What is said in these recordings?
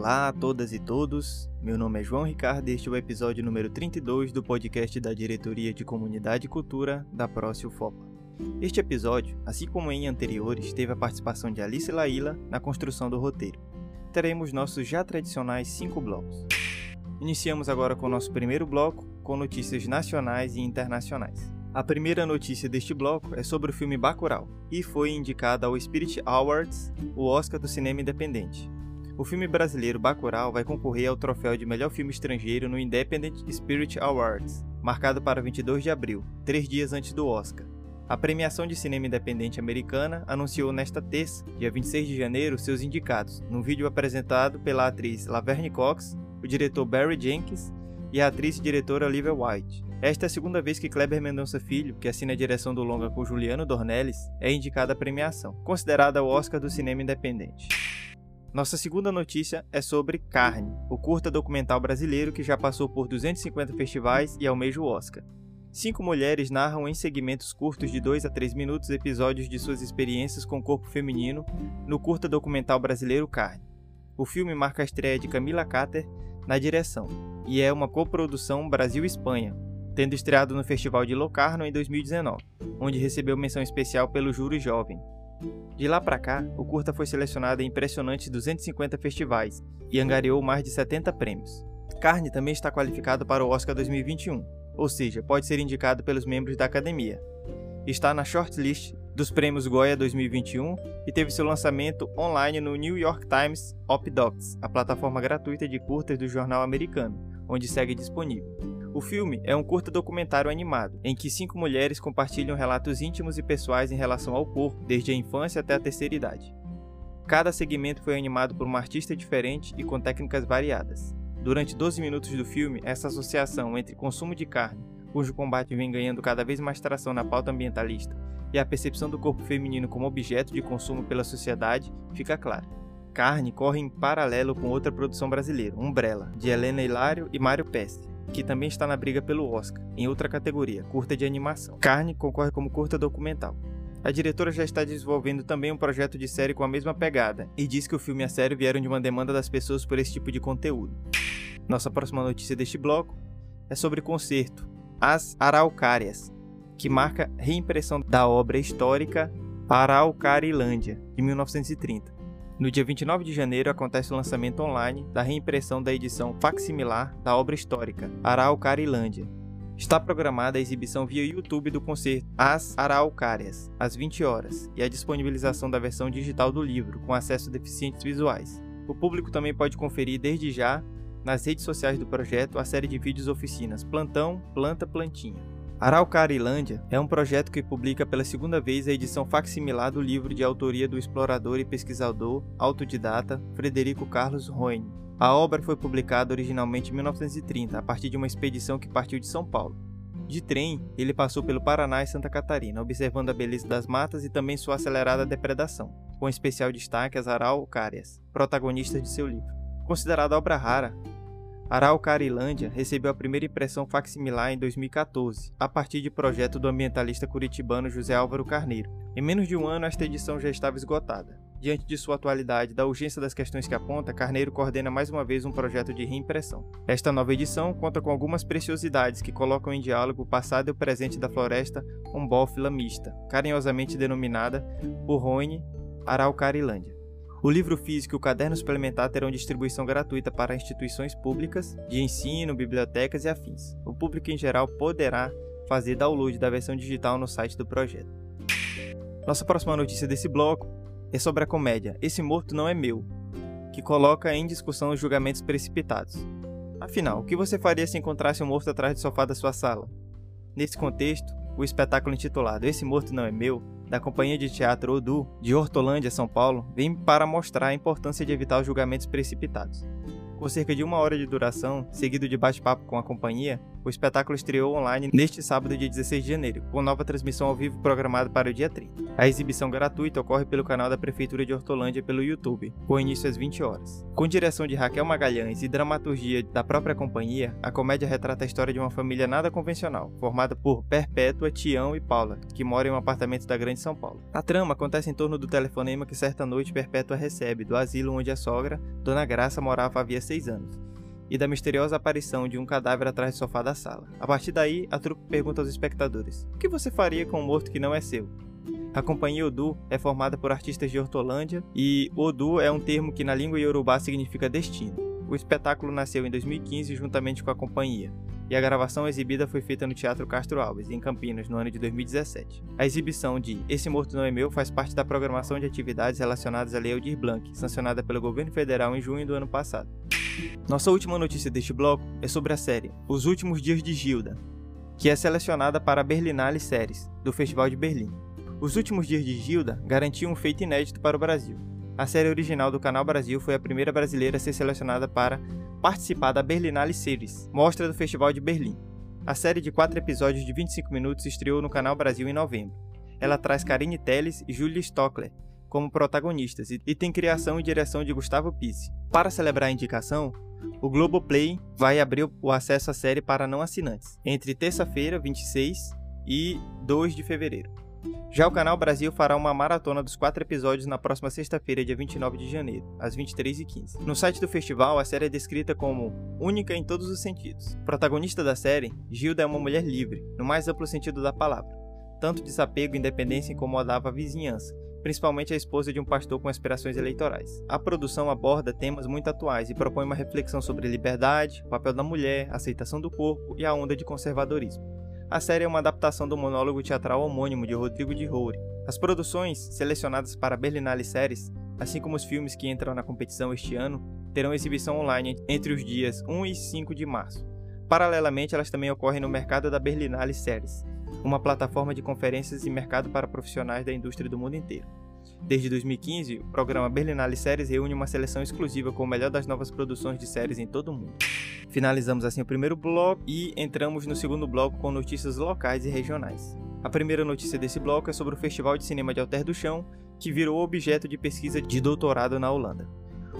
Olá a todas e todos, meu nome é João Ricardo e este é o episódio número 32 do podcast da Diretoria de Comunidade e Cultura da Prócio FOPA. Este episódio, assim como em anteriores, teve a participação de Alice Laila na construção do roteiro. Teremos nossos já tradicionais cinco blocos. Iniciamos agora com o nosso primeiro bloco, com notícias nacionais e internacionais. A primeira notícia deste bloco é sobre o filme Bacurau, e foi indicada ao Spirit Awards, o Oscar do cinema independente. O filme brasileiro Bacurau vai concorrer ao troféu de melhor filme estrangeiro no Independent Spirit Awards, marcado para 22 de abril, três dias antes do Oscar. A premiação de cinema independente americana anunciou nesta terça, dia 26 de janeiro, seus indicados, num vídeo apresentado pela atriz Laverne Cox, o diretor Barry Jenkins e a atriz e diretora Olivia White. Esta é a segunda vez que Kleber Mendonça Filho, que assina a direção do longa com Juliano Dornelles, é indicado à premiação, considerada o Oscar do cinema independente. Nossa segunda notícia é sobre Carne, o curta documental brasileiro que já passou por 250 festivais e almeja o Oscar. Cinco mulheres narram em segmentos curtos de 2 a 3 minutos episódios de suas experiências com o corpo feminino no curta documental brasileiro Carne. O filme marca a estreia de Camila Cater na direção e é uma coprodução Brasil-Espanha, tendo estreado no Festival de Locarno em 2019, onde recebeu menção especial pelo Júri Jovem. De lá para cá, o curta foi selecionado em impressionantes 250 festivais e angariou mais de 70 prêmios. Carne também está qualificado para o Oscar 2021, ou seja, pode ser indicado pelos membros da academia. Está na shortlist dos prêmios Goya 2021 e teve seu lançamento online no New York Times Op Docs, a plataforma gratuita de curtas do jornal americano, onde segue disponível. O filme é um curta documentário animado, em que cinco mulheres compartilham relatos íntimos e pessoais em relação ao corpo, desde a infância até a terceira idade. Cada segmento foi animado por uma artista diferente e com técnicas variadas. Durante 12 minutos do filme, essa associação entre consumo de carne, cujo combate vem ganhando cada vez mais tração na pauta ambientalista, e a percepção do corpo feminino como objeto de consumo pela sociedade, fica clara. Carne corre em paralelo com outra produção brasileira, Umbrella, de Helena Hilário e Mário Pesce, que também está na briga pelo Oscar, em outra categoria, curta de animação. Carne concorre como curta documental. A diretora já está desenvolvendo também um projeto de série com a mesma pegada, e diz que o filme e a série vieram de uma demanda das pessoas por esse tipo de conteúdo. Nossa próxima notícia deste bloco é sobre concerto, As Araucárias, que marca reimpressão da obra histórica Araucarilândia, de 1930. No dia 29 de janeiro acontece o lançamento online da reimpressão da edição facsimilar da obra histórica Araucarilândia. Está programada a exibição via YouTube do concerto As Araucárias, às 20 horas, e a disponibilização da versão digital do livro, com acesso a deficientes visuais. O público também pode conferir desde já, nas redes sociais do projeto, a série de vídeos oficinas Plantão, Planta, Plantinha. Araucarilândia é um projeto que publica pela segunda vez a edição facsimilar do livro de autoria do explorador e pesquisador autodidata Frederico Carlos Roine. A obra foi publicada originalmente em 1930, a partir de uma expedição que partiu de São Paulo. De trem, ele passou pelo Paraná e Santa Catarina, observando a beleza das matas e também sua acelerada depredação, com especial destaque às araucárias, protagonistas de seu livro. Considerada obra rara, Araucarilândia recebeu a primeira impressão facsimilar em 2014, a partir de projeto do ambientalista curitibano José Álvaro Carneiro. Em menos de um ano, esta edição já estava esgotada. Diante de sua atualidade e da urgência das questões que aponta, Carneiro coordena mais uma vez um projeto de reimpressão. Esta nova edição conta com algumas preciosidades que colocam em diálogo o passado e o presente da floresta umbófila mista, carinhosamente denominada por Araucarilândia. O livro físico e o caderno suplementar terão distribuição gratuita para instituições públicas, de ensino, bibliotecas e afins. O público em geral poderá fazer download da versão digital no site do projeto. Nossa próxima notícia desse bloco é sobre a comédia Esse Morto Não É Meu, que coloca em discussão os julgamentos precipitados. Afinal, o que você faria se encontrasse um morto atrás do sofá da sua sala? Nesse contexto, o espetáculo intitulado Esse Morto Não É Meu da Companhia de Teatro Odu, de Hortolândia, São Paulo, vem para mostrar a importância de evitar os julgamentos precipitados. Com cerca de uma hora de duração, seguido de bate-papo com a companhia, o espetáculo estreou online neste sábado, dia 16 de janeiro, com nova transmissão ao vivo programada para o dia 30. A exibição gratuita ocorre pelo canal da Prefeitura de Hortolândia pelo YouTube, com início às 20 horas. Com direção de Raquel Magalhães e dramaturgia da própria companhia, a comédia retrata a história de uma família nada convencional, formada por Perpétua, Tião e Paula, que moram em um apartamento da Grande São Paulo. A trama acontece em torno do telefonema que certa noite Perpétua recebe do asilo onde a sogra, Dona Graça, morava havia seis anos e da misteriosa aparição de um cadáver atrás do sofá da sala. A partir daí, a trupe pergunta aos espectadores: O que você faria com um morto que não é seu? A companhia Odu é formada por artistas de Hortolândia e Odu é um termo que na língua iorubá significa destino. O espetáculo nasceu em 2015 juntamente com a companhia, e a gravação exibida foi feita no Teatro Castro Alves, em Campinas, no ano de 2017. A exibição de Esse Morto Não É Meu faz parte da programação de atividades relacionadas à Lei Aldir Blanc, sancionada pelo governo federal em junho do ano passado. Nossa última notícia deste bloco é sobre a série Os Últimos Dias de Gilda, que é selecionada para a Berlinale Séries, do Festival de Berlim. Os Últimos Dias de Gilda garantiu um feito inédito para o Brasil. A série original do Canal Brasil foi a primeira brasileira a ser selecionada para participar da Berlinale Series, mostra do Festival de Berlim. A série de quatro episódios de 25 minutos estreou no Canal Brasil em novembro. Ela traz Karine Telles e Julia Stockler como protagonistas e tem criação e direção de Gustavo Pisse. Para celebrar a indicação, o Globoplay vai abrir o acesso à série para não assinantes, entre terça-feira, 26 e 2 de fevereiro. Já o Canal Brasil fará uma maratona dos quatro episódios na próxima sexta-feira, dia 29 de janeiro, às 23h15. No site do festival, a série é descrita como única em todos os sentidos. Protagonista da série, Gilda é uma mulher livre, no mais amplo sentido da palavra. Tanto desapego e independência incomodava a vizinhança, principalmente a esposa de um pastor com aspirações eleitorais. A produção aborda temas muito atuais e propõe uma reflexão sobre liberdade, o papel da mulher, aceitação do corpo e a onda de conservadorismo. A série é uma adaptação do monólogo teatral homônimo de Rodrigo de Roure. As produções selecionadas para a Berlinale Séries, assim como os filmes que entram na competição este ano, terão exibição online entre os dias 1 e 5 de março. Paralelamente, elas também ocorrem no mercado da Berlinale Séries, uma plataforma de conferências e mercado para profissionais da indústria do mundo inteiro. Desde 2015, o programa Berlinale Séries reúne uma seleção exclusiva com o melhor das novas produções de séries em todo o mundo. Finalizamos assim o primeiro bloco e entramos no segundo bloco com notícias locais e regionais. A primeira notícia desse bloco é sobre o Festival de Cinema de Alter do Chão, que virou objeto de pesquisa de doutorado na Holanda.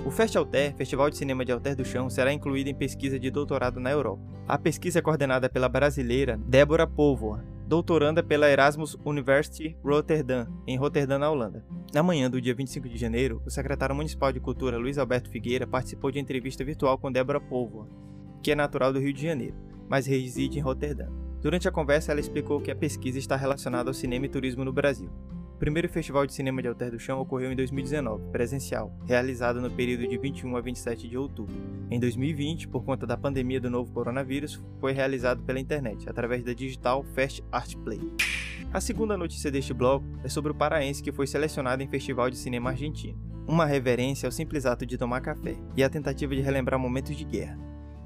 O Festalter, Festival de Cinema de Alter do Chão, será incluído em pesquisa de doutorado na Europa. A pesquisa é coordenada pela brasileira Débora Povoa, doutoranda pela Erasmus University Rotterdam, em Roterdã, na Holanda. Na manhã do dia 25 de janeiro, o secretário municipal de Cultura Luiz Alberto Figueira participou de entrevista virtual com Débora Povoa, que é natural do Rio de Janeiro, mas reside em Roterdã. Durante a conversa, ela explicou que a pesquisa está relacionada ao cinema e turismo no Brasil primeiro Festival de Cinema de Alter do Chão ocorreu em 2019, presencial, realizado no período de 21 a 27 de outubro. Em 2020, por conta da pandemia do novo coronavírus, foi realizado pela internet, através da digital Fast Art Play. A segunda notícia deste bloco é sobre o paraense que foi selecionado em Festival de Cinema Argentino. Uma reverência ao simples ato de tomar café e a tentativa de relembrar momentos de guerra.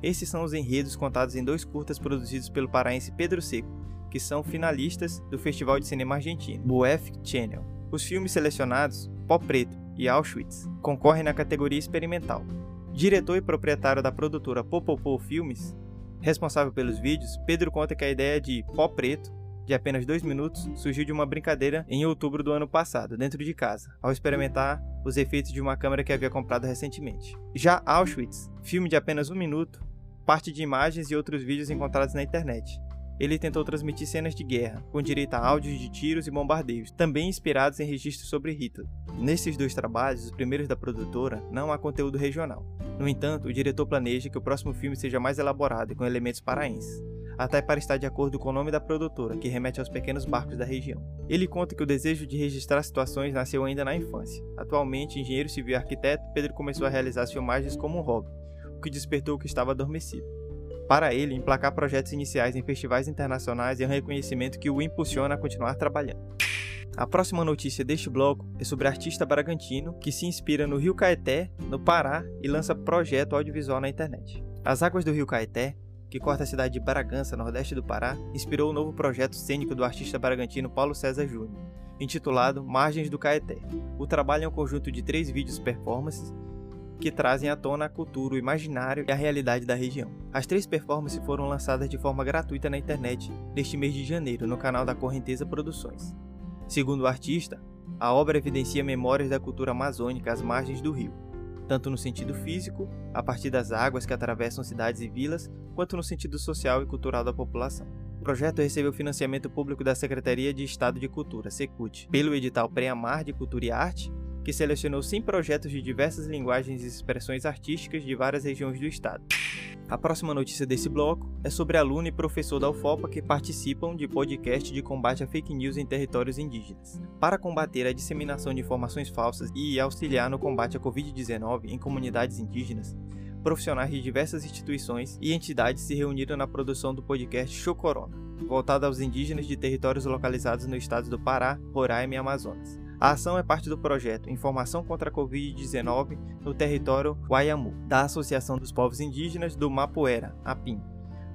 Esses são os enredos contados em dois curtas produzidos pelo paraense Pedro Seco, que são finalistas do Festival de Cinema Argentino, BUEF Channel. Os filmes selecionados, Pó Preto e Auschwitz, concorrem na categoria experimental. Diretor e proprietário da produtora Popopô Filmes, responsável pelos vídeos, Pedro conta que a ideia de Pó Preto, de apenas dois minutos, surgiu de uma brincadeira em outubro do ano passado, dentro de casa, ao experimentar os efeitos de uma câmera que havia comprado recentemente. Já Auschwitz, filme de apenas um minuto, parte de imagens e outros vídeos encontrados na internet, ele tentou transmitir cenas de guerra, com direito a áudios de tiros e bombardeios, também inspirados em registros sobre Hitler. Nesses dois trabalhos, os primeiros da produtora, não há conteúdo regional. No entanto, o diretor planeja que o próximo filme seja mais elaborado e com elementos paraenses, até para estar de acordo com o nome da produtora, que remete aos pequenos barcos da região. Ele conta que o desejo de registrar situações nasceu ainda na infância. Atualmente, engenheiro civil e arquiteto, Pedro começou a realizar filmagens como um hobby, o que despertou o que estava adormecido. Para ele, emplacar projetos iniciais em festivais internacionais é um reconhecimento que o impulsiona a continuar trabalhando. A próxima notícia deste bloco é sobre artista bragantino que se inspira no Rio Caeté, no Pará, e lança projeto audiovisual na internet. As águas do Rio Caeté, que corta a cidade de Bragança, nordeste do Pará, inspirou o novo projeto cênico do artista bragantino Paulo César Júnior, intitulado Margens do Caeté. O trabalho é um conjunto de três vídeos performances que trazem à tona a cultura, o imaginário e a realidade da região. As três performances foram lançadas de forma gratuita na internet neste mês de janeiro no canal da Correnteza Produções. Segundo o artista, a obra evidencia memórias da cultura amazônica às margens do rio, tanto no sentido físico, a partir das águas que atravessam cidades e vilas, quanto no sentido social e cultural da população. O projeto recebeu financiamento público da Secretaria de Estado de Cultura, SECUT, pelo edital Preamar de Cultura e Arte, que selecionou 100 projetos de diversas linguagens e expressões artísticas de várias regiões do estado. A próxima notícia desse bloco é sobre aluno e professor da UFOPA que participam de podcast de combate a fake news em territórios indígenas. Para combater a disseminação de informações falsas e auxiliar no combate à Covid-19 em comunidades indígenas, profissionais de diversas instituições e entidades se reuniram na produção do podcast Show Corona, voltado aos indígenas de territórios localizados no estado do Pará, Roraima e Amazonas. A ação é parte do projeto Informação contra a Covid-19 no território Guaiamu, da Associação dos Povos Indígenas do Mapuera, APIM,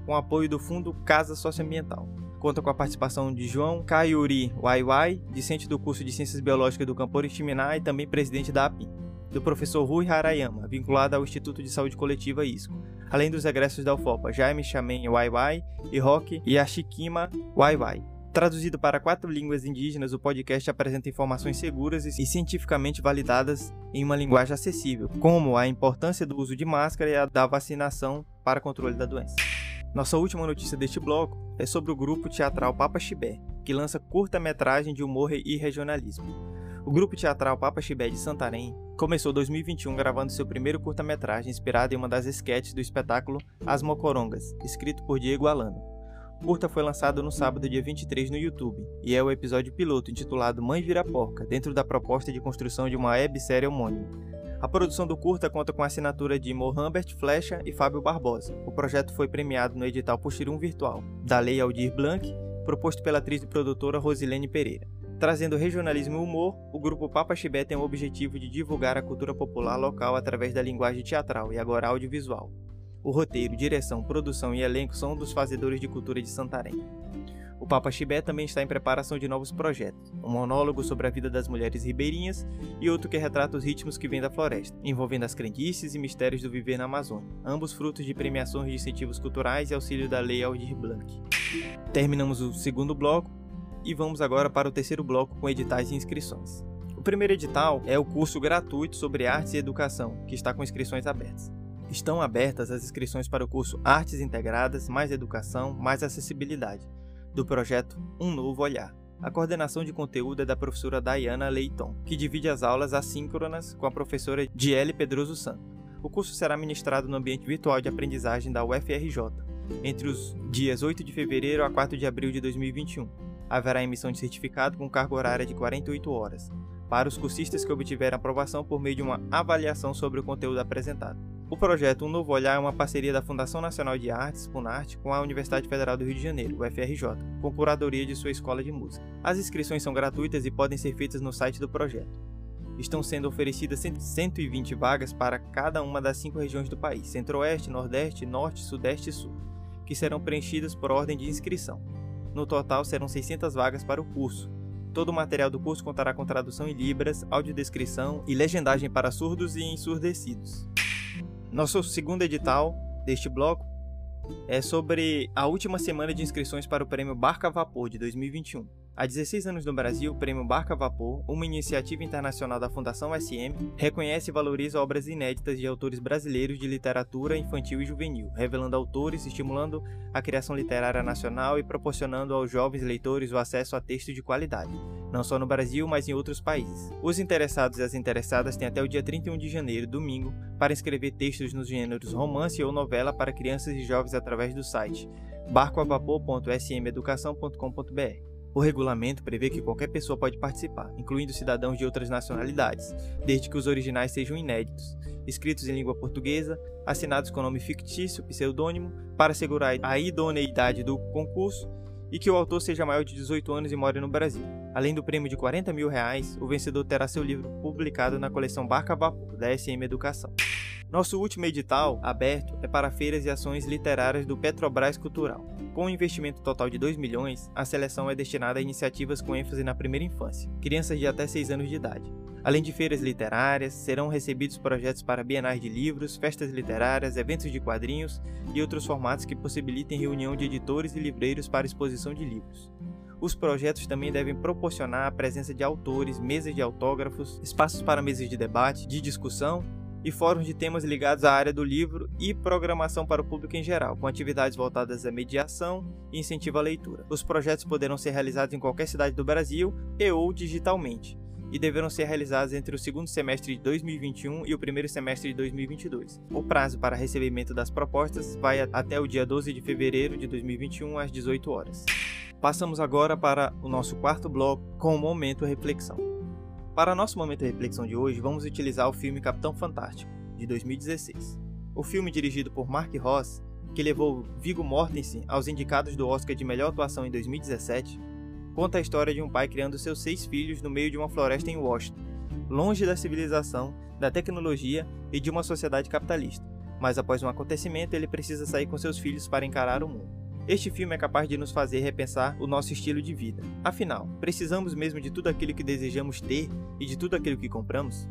com apoio do Fundo Casa Socioambiental. Conta com a participação de João Kaiuri Waiwai, discente do curso de Ciências Biológicas do Campor Timiná e também presidente da APIM, do professor Rui Harayama, vinculado ao Instituto de Saúde Coletiva ISCO, além dos egressos da UFOPA Jaime Chamen Waiwai e Roque Yashikima Waiwai. Traduzido para quatro línguas indígenas, o podcast apresenta informações seguras e cientificamente validadas em uma linguagem acessível, como a importância do uso de máscara e a da vacinação para controle da doença. Nossa última notícia deste bloco é sobre o grupo teatral Papa Chibé, que lança curta-metragem de humor e regionalismo. O grupo teatral Papa Chibé de Santarém começou 2021 gravando seu primeiro curta-metragem inspirado em uma das esquetes do espetáculo As Mocorongas, escrito por Diego Alano. O curta foi lançado no sábado, dia 23, no YouTube, e é o episódio piloto intitulado Mãe Vira Porca, dentro da proposta de construção de uma websérie homônima. A produção do curta conta com a assinatura de Mohamed Flecha e Fábio Barbosa. O projeto foi premiado no edital Puxirum Virtual, da Lei Aldir Blanc, proposto pela atriz e produtora Rosilene Pereira. Trazendo regionalismo e humor, o grupo Papa Chibé tem o objetivo de divulgar a cultura popular local através da linguagem teatral e agora audiovisual. O roteiro, direção, produção e elenco são dos fazedores de cultura de Santarém. O Papa Chibé também está em preparação de novos projetos, um monólogo sobre a vida das mulheres ribeirinhas e outro que retrata os ritmos que vêm da floresta, envolvendo as crendices e mistérios do viver na Amazônia, ambos frutos de premiações de incentivos culturais e auxílio da Lei Aldir Blanc. Terminamos o segundo bloco e vamos agora para o terceiro bloco com editais e inscrições. O primeiro edital é o curso gratuito sobre artes e educação, que está com inscrições abertas. Estão abertas as inscrições para o curso Artes Integradas, Mais Educação, Mais Acessibilidade, do projeto Um Novo Olhar. A coordenação de conteúdo é da professora Dayana Leiton, que divide as aulas assíncronas com a professora Diele Pedroso Santo. O curso será ministrado no ambiente virtual de aprendizagem da UFRJ, entre os dias 8 de fevereiro a 4 de abril de 2021. Haverá emissão de certificado com carga horária de 48 horas, para os cursistas que obtiverem aprovação por meio de uma avaliação sobre o conteúdo apresentado. O projeto Um Novo Olhar é uma parceria da Fundação Nacional de Artes, Funarte, com a Universidade Federal do Rio de Janeiro, UFRJ, com curadoria de sua escola de música. As inscrições são gratuitas e podem ser feitas no site do projeto. Estão sendo oferecidas 120 vagas para cada uma das cinco regiões do país: Centro-Oeste, Nordeste, Norte, Sudeste e Sul, que serão preenchidas por ordem de inscrição. No total, serão 600 vagas para o curso, Todo o material do curso contará com tradução em Libras, audiodescrição e legendagem para surdos e ensurdecidos. Nosso segundo edital deste bloco é sobre a última semana de inscrições para o Prêmio Barca Vapor de 2021. Há 16 anos no Brasil, o Prêmio Barca Vapor, uma iniciativa internacional da Fundação SM, reconhece e valoriza obras inéditas de autores brasileiros de literatura infantil e juvenil, revelando autores, estimulando a criação literária nacional e proporcionando aos jovens leitores o acesso a texto de qualidade, não só no Brasil, mas em outros países. Os interessados e as interessadas têm até o dia 31 de janeiro, domingo, para escrever textos nos gêneros romance ou novela para crianças e jovens através do site barcoavapor.smeducação.com.br. O regulamento prevê que qualquer pessoa pode participar, incluindo cidadãos de outras nacionalidades, desde que os originais sejam inéditos, escritos em língua portuguesa, assinados com nome fictício, pseudônimo, para assegurar a idoneidade do concurso e que o autor seja maior de 18 anos e more no Brasil. Além do prêmio de 40 mil reais, o vencedor terá seu livro publicado na coleção Barca Vapor, da SM Educação. Nosso último edital aberto é para feiras e ações literárias do Petrobras Cultural. Com um investimento total de 2 milhões, a seleção é destinada a iniciativas com ênfase na primeira infância, crianças de até 6 anos de idade. Além de feiras literárias, serão recebidos projetos para bienais de livros, festas literárias, eventos de quadrinhos e outros formatos que possibilitem reunião de editores e livreiros para exposição de livros. Os projetos também devem proporcionar a presença de autores, mesas de autógrafos, espaços para mesas de debate, de discussão e fóruns de temas ligados à área do livro e programação para o público em geral, com atividades voltadas à mediação e incentivo à leitura. Os projetos poderão ser realizados em qualquer cidade do Brasil e ou digitalmente, e deverão ser realizados entre o segundo semestre de 2021 e o primeiro semestre de 2022. O prazo para recebimento das propostas vai até o dia 12 de fevereiro de 2021 às 18 horas. Passamos agora para o nosso quarto bloco com o momento reflexão. Para nosso momento reflexão de hoje, vamos utilizar o filme Capitão Fantástico, de 2016. O filme dirigido por Mark Ross, que levou Viggo Mortensen aos indicados do Oscar de melhor atuação em 2017, conta a história de um pai criando seus seis filhos no meio de uma floresta em Washington, longe da civilização, da tecnologia e de uma sociedade capitalista. Mas após um acontecimento, ele precisa sair com seus filhos para encarar o mundo. Este filme é capaz de nos fazer repensar o nosso estilo de vida. Afinal, precisamos mesmo de tudo aquilo que desejamos ter e de tudo aquilo que compramos?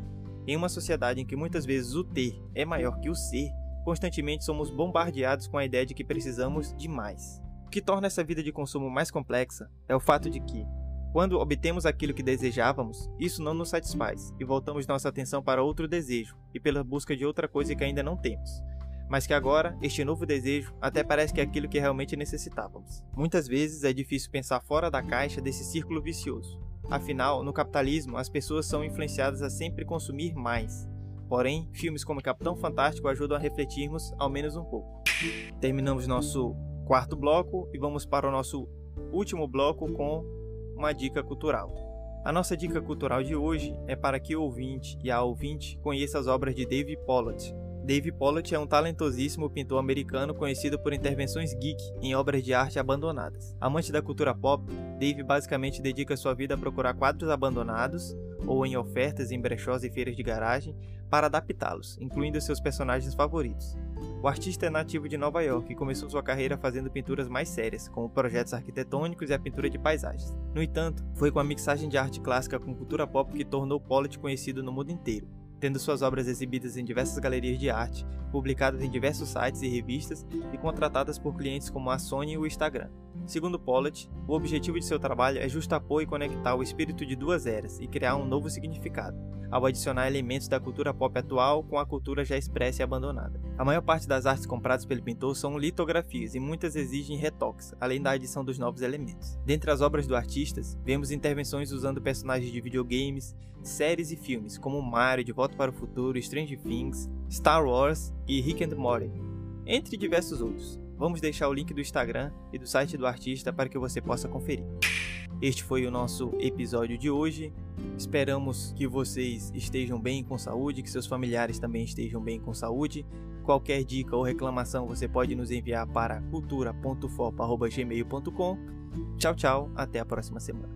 Em uma sociedade em que muitas vezes o ter é maior que o ser, constantemente somos bombardeados com a ideia de que precisamos de mais. O que torna essa vida de consumo mais complexa é o fato de que, quando obtemos aquilo que desejávamos, isso não nos satisfaz e voltamos nossa atenção para outro desejo e pela busca de outra coisa que ainda não temos mas que agora este novo desejo até parece que é aquilo que realmente necessitávamos. Muitas vezes é difícil pensar fora da caixa desse círculo vicioso. Afinal, no capitalismo, as pessoas são influenciadas a sempre consumir mais. Porém, filmes como Capitão Fantástico ajudam a refletirmos ao menos um pouco. Terminamos nosso quarto bloco e vamos para o nosso último bloco com uma dica cultural. A nossa dica cultural de hoje é para que o ouvinte e a ouvinte conheça as obras de David Pollitt, Dave Pollitt é um talentosíssimo pintor americano conhecido por intervenções geek em obras de arte abandonadas. Amante da cultura pop, Dave basicamente dedica sua vida a procurar quadros abandonados ou em ofertas em brechós e feiras de garagem para adaptá-los, incluindo seus personagens favoritos. O artista é nativo de Nova York e começou sua carreira fazendo pinturas mais sérias, como projetos arquitetônicos e a pintura de paisagens. No entanto, foi com a mixagem de arte clássica com cultura pop que tornou Pollitt conhecido no mundo inteiro tendo suas obras exibidas em diversas galerias de arte, publicadas em diversos sites e revistas e contratadas por clientes como a Sony e o Instagram. Segundo Pollitt, o objetivo de seu trabalho é justapor e conectar o espírito de duas eras e criar um novo significado, ao adicionar elementos da cultura pop atual com a cultura já expressa e abandonada. A maior parte das artes compradas pelo pintor são litografias e muitas exigem retoques, além da adição dos novos elementos. Dentre as obras do artista, vemos intervenções usando personagens de videogames, séries e filmes como Mario, De Volta para o Futuro, Stranger Things, Star Wars e Rick and Morty, entre diversos outros. Vamos deixar o link do Instagram e do site do artista para que você possa conferir. Este foi o nosso episódio de hoje. Esperamos que vocês estejam bem com saúde, que seus familiares também estejam bem com saúde. Qualquer dica ou reclamação você pode nos enviar para cultura.fopa.gmail.com. Tchau, tchau, até a próxima semana.